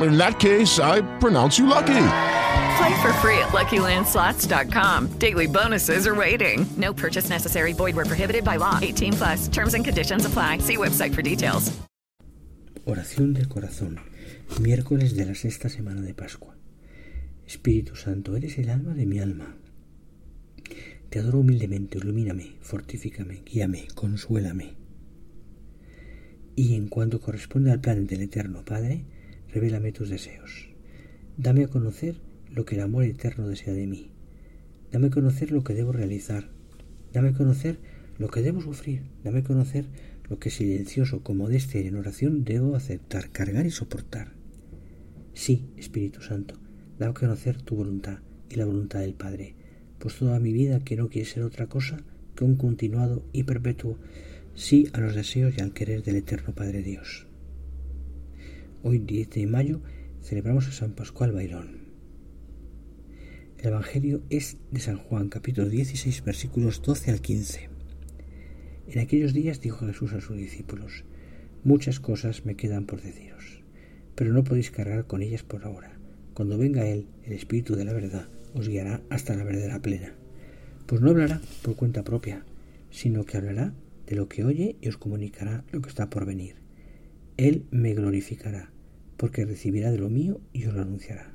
in that case, I pronounce you lucky. Play for free at LuckyLandSlots.com. Daily bonuses are waiting. No purchase necessary. Void were prohibited by law. 18 plus. Terms and conditions apply. See website for details. Oración del corazón. Miércoles de la sexta semana de Pascua. Espíritu Santo, eres el alma de mi alma. Te adoro humildemente, ilumíname, fortifícame, guíame, consuélame. Y en cuanto corresponde al plan del Eterno Padre, revélame tus deseos. Dame a conocer lo que el amor eterno desea de mí. Dame a conocer lo que debo realizar. Dame a conocer lo que debo sufrir. Dame a conocer lo que silencioso como modestia y en oración debo aceptar, cargar y soportar. Sí, Espíritu Santo, dame a conocer tu voluntad y la voluntad del Padre, pues toda mi vida que no quiere ser otra cosa que un continuado y perpetuo sí a los deseos y al querer del eterno Padre Dios. Hoy 10 de mayo celebramos a San Pascual Bailón. El Evangelio es de San Juan, capítulo 16, versículos 12 al 15. En aquellos días dijo Jesús a sus discípulos, Muchas cosas me quedan por deciros, pero no podéis cargar con ellas por ahora. Cuando venga Él, el Espíritu de la verdad, os guiará hasta la verdadera plena. Pues no hablará por cuenta propia, sino que hablará de lo que oye y os comunicará lo que está por venir. Él me glorificará, porque recibirá de lo mío y os lo anunciará.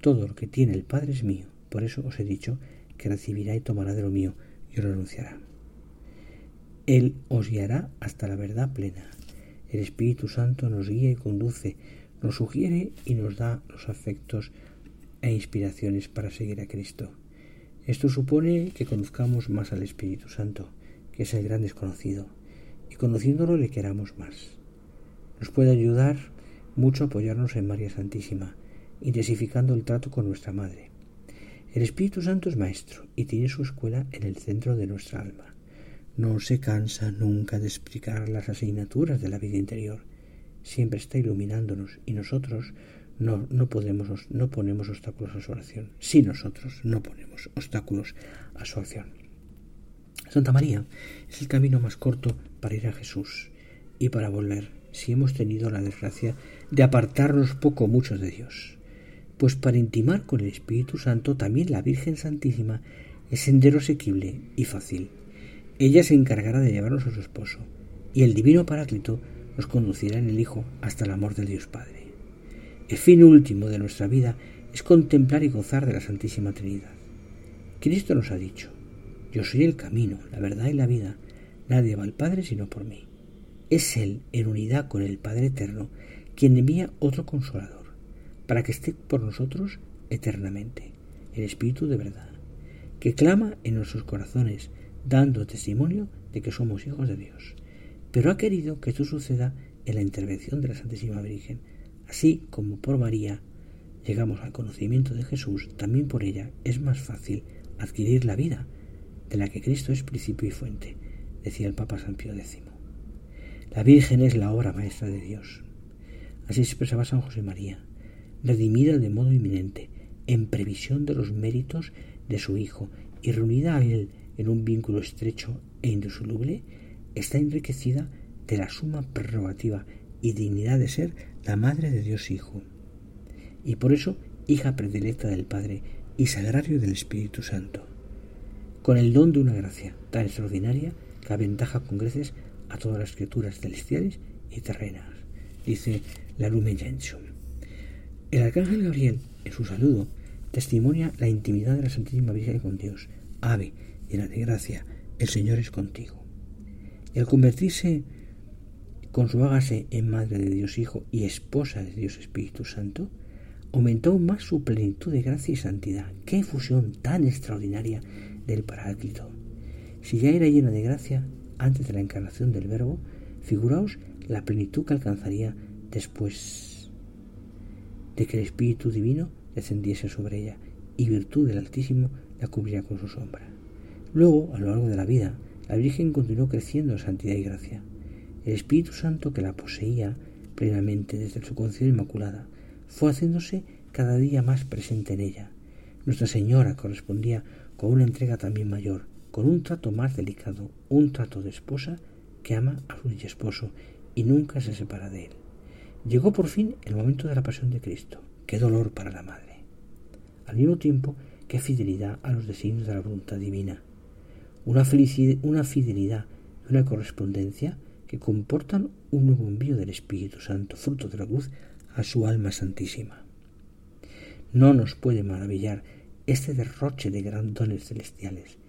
Todo lo que tiene el Padre es mío, por eso os he dicho que recibirá y tomará de lo mío y os lo anunciará. Él os guiará hasta la verdad plena. El Espíritu Santo nos guía y conduce, nos sugiere y nos da los afectos e inspiraciones para seguir a Cristo. Esto supone que conozcamos más al Espíritu Santo, que es el gran desconocido, y conociéndolo le queramos más. Nos puede ayudar mucho apoyarnos en María Santísima, intensificando el trato con nuestra Madre. El Espíritu Santo es Maestro y tiene su escuela en el centro de nuestra alma. No se cansa nunca de explicar las asignaturas de la vida interior. Siempre está iluminándonos y nosotros no, no, podemos, no ponemos obstáculos a su oración. Si nosotros no ponemos obstáculos a su acción. Santa María es el camino más corto para ir a Jesús y para volver si hemos tenido la desgracia de apartarnos poco o mucho de Dios. Pues para intimar con el Espíritu Santo también la Virgen Santísima es sendero asequible y fácil. Ella se encargará de llevarnos a su esposo, y el Divino Paráclito nos conducirá en el Hijo hasta el amor del Dios Padre. El fin último de nuestra vida es contemplar y gozar de la Santísima Trinidad. Cristo nos ha dicho, yo soy el camino, la verdad y la vida, nadie va al Padre sino por mí. Es Él, en unidad con el Padre Eterno, quien envía otro consolador, para que esté por nosotros eternamente, el Espíritu de verdad, que clama en nuestros corazones, dando testimonio de que somos hijos de Dios. Pero ha querido que esto suceda en la intervención de la Santísima Virgen, así como por María llegamos al conocimiento de Jesús, también por ella es más fácil adquirir la vida, de la que Cristo es principio y fuente, decía el Papa San Pío X. La Virgen es la obra maestra de Dios. Así expresaba San José María, redimida de modo inminente, en previsión de los méritos de su Hijo y reunida a Él en un vínculo estrecho e indisoluble, está enriquecida de la suma prerrogativa y dignidad de ser la Madre de Dios Hijo. Y por eso, hija predilecta del Padre y sagrario del Espíritu Santo. Con el don de una gracia tan extraordinaria que aventaja con creces a todas las criaturas celestiales y terrenas, dice la Lumen Gentium. El arcángel Gabriel, en su saludo, testimonia la intimidad de la Santísima Virgen con Dios. Ave, llena de gracia, el Señor es contigo. Y al convertirse con su hágase en Madre de Dios Hijo y esposa de Dios Espíritu Santo, aumentó más su plenitud de gracia y santidad. ¡Qué fusión tan extraordinaria del Paráclito! Si ya era llena de gracia antes de la encarnación del Verbo, figuraos la plenitud que alcanzaría después de que el Espíritu Divino descendiese sobre ella y virtud del Altísimo la cubriera con su sombra. Luego, a lo largo de la vida, la Virgen continuó creciendo en santidad y gracia. El Espíritu Santo que la poseía plenamente desde su concepción inmaculada fue haciéndose cada día más presente en ella. Nuestra Señora correspondía con una entrega también mayor, con un trato más delicado, un trato de esposa que ama a su esposo y nunca se separa de él. Llegó por fin el momento de la pasión de Cristo. Qué dolor para la madre. Al mismo tiempo, qué fidelidad a los designios de la voluntad divina. Una, una fidelidad y una correspondencia que comportan un nuevo envío del Espíritu Santo, fruto de la cruz, a su alma santísima. No nos puede maravillar este derroche de gran dones celestiales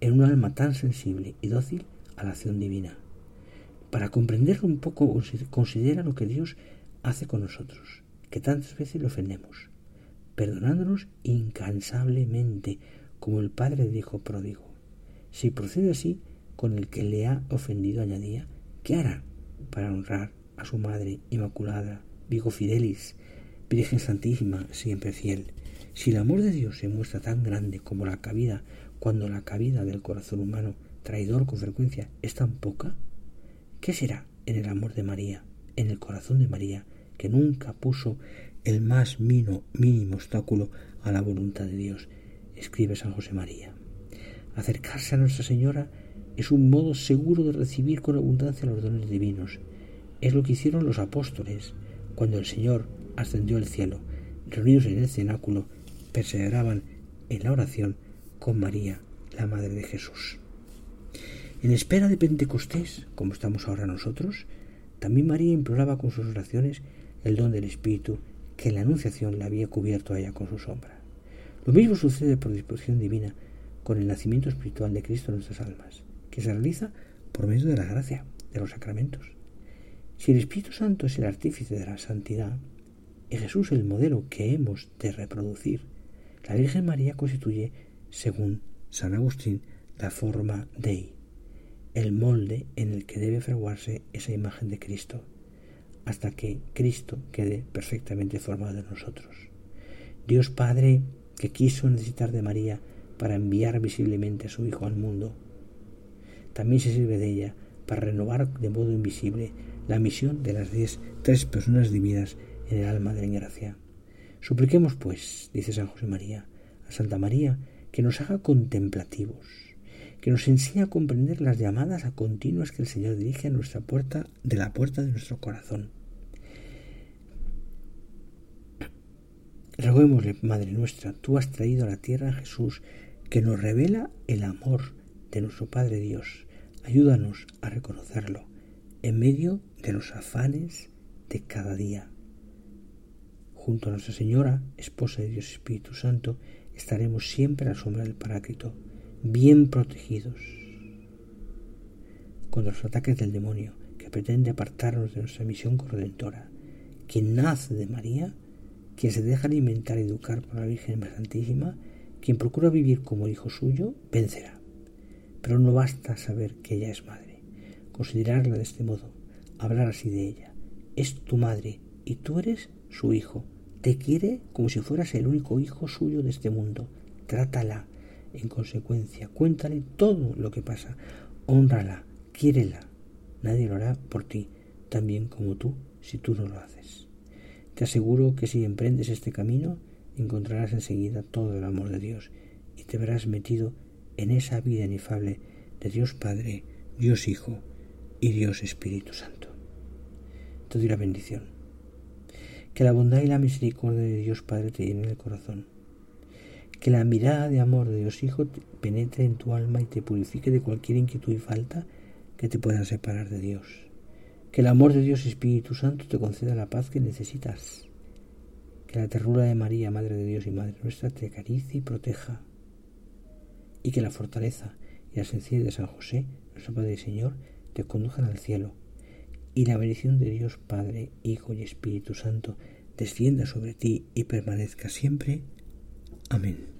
en un alma tan sensible y dócil a la acción divina. Para comprenderlo un poco, considera lo que Dios hace con nosotros, que tantas veces le ofendemos, perdonándonos incansablemente, como el Padre del Hijo pródigo. Si procede así con el que le ha ofendido, añadía, ¿qué hará para honrar a su Madre Inmaculada, Vigo Fidelis, Virgen Santísima, siempre fiel? Si el amor de Dios se muestra tan grande como la cabida, cuando la cabida del corazón humano, traidor con frecuencia, es tan poca, ¿qué será en el amor de María, en el corazón de María, que nunca puso el más mínimo, mínimo obstáculo a la voluntad de Dios, escribe San José María. Acercarse a Nuestra Señora es un modo seguro de recibir con abundancia los dones divinos. Es lo que hicieron los apóstoles cuando el Señor ascendió al cielo. Reunidos en el cenáculo, perseveraban en la oración con María, la Madre de Jesús. En espera de Pentecostés, como estamos ahora nosotros, también María imploraba con sus oraciones el don del Espíritu que en la Anunciación la había cubierto a ella con su sombra. Lo mismo sucede por disposición divina con el nacimiento espiritual de Cristo en nuestras almas, que se realiza por medio de la gracia, de los sacramentos. Si el Espíritu Santo es el artífice de la santidad y Jesús el modelo que hemos de reproducir, la Virgen María constituye, según San Agustín, la forma Dei, el molde en el que debe fraguarse esa imagen de Cristo, hasta que Cristo quede perfectamente formado en nosotros. Dios Padre, que quiso necesitar de María para enviar visiblemente a su Hijo al mundo, también se sirve de ella para renovar de modo invisible la misión de las diez, tres personas divinas en el alma de la gracia. Supliquemos, pues, dice San José María, a Santa María, que nos haga contemplativos, que nos enseñe a comprender las llamadas a continuas que el Señor dirige a nuestra puerta, de la puerta de nuestro corazón. Roguémosle, Madre nuestra, tú has traído a la tierra a Jesús, que nos revela el amor de nuestro Padre Dios. Ayúdanos a reconocerlo en medio de los afanes de cada día. Junto a Nuestra Señora, esposa de Dios Espíritu Santo, estaremos siempre a la sombra del Paráclito bien protegidos contra los ataques del demonio que pretende apartarnos de nuestra misión corredentora. Quien nace de María, quien se deja alimentar y educar por la Virgen Santísima, quien procura vivir como hijo suyo, vencerá. Pero no basta saber que ella es madre, considerarla de este modo, hablar así de ella. Es tu madre y tú eres su hijo. Te quiere como si fueras el único hijo suyo de este mundo. Trátala, en consecuencia, cuéntale todo lo que pasa, honrala, quiérela. Nadie lo hará por ti, tan bien como tú, si tú no lo haces. Te aseguro que si emprendes este camino, encontrarás enseguida todo el amor de Dios y te verás metido en esa vida inefable de Dios Padre, Dios Hijo y Dios Espíritu Santo. Te doy la bendición. Que la bondad y la misericordia de Dios Padre te llenen el corazón que la mirada de amor de Dios Hijo penetre en tu alma y te purifique de cualquier inquietud y falta que te puedan separar de Dios. Que el amor de Dios Espíritu Santo te conceda la paz que necesitas. Que la ternura de María, Madre de Dios y Madre nuestra, te acaricie y proteja. Y que la fortaleza y la sencillez de San José, nuestro Padre y Señor, te conduzcan al cielo. Y la bendición de Dios Padre, Hijo y Espíritu Santo descienda sobre ti y permanezca siempre. Amén.